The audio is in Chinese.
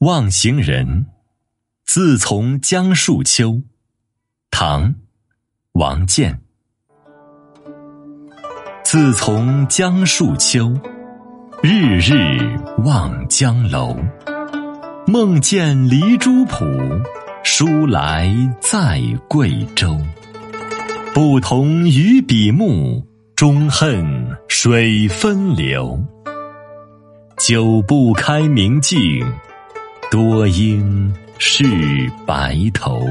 望行人，自从江树秋。唐，王建。自从江树秋，日日望江楼。梦见离珠浦，书来在贵州。不同于笔墨，终恨水分流。久不开明镜。多应是白头。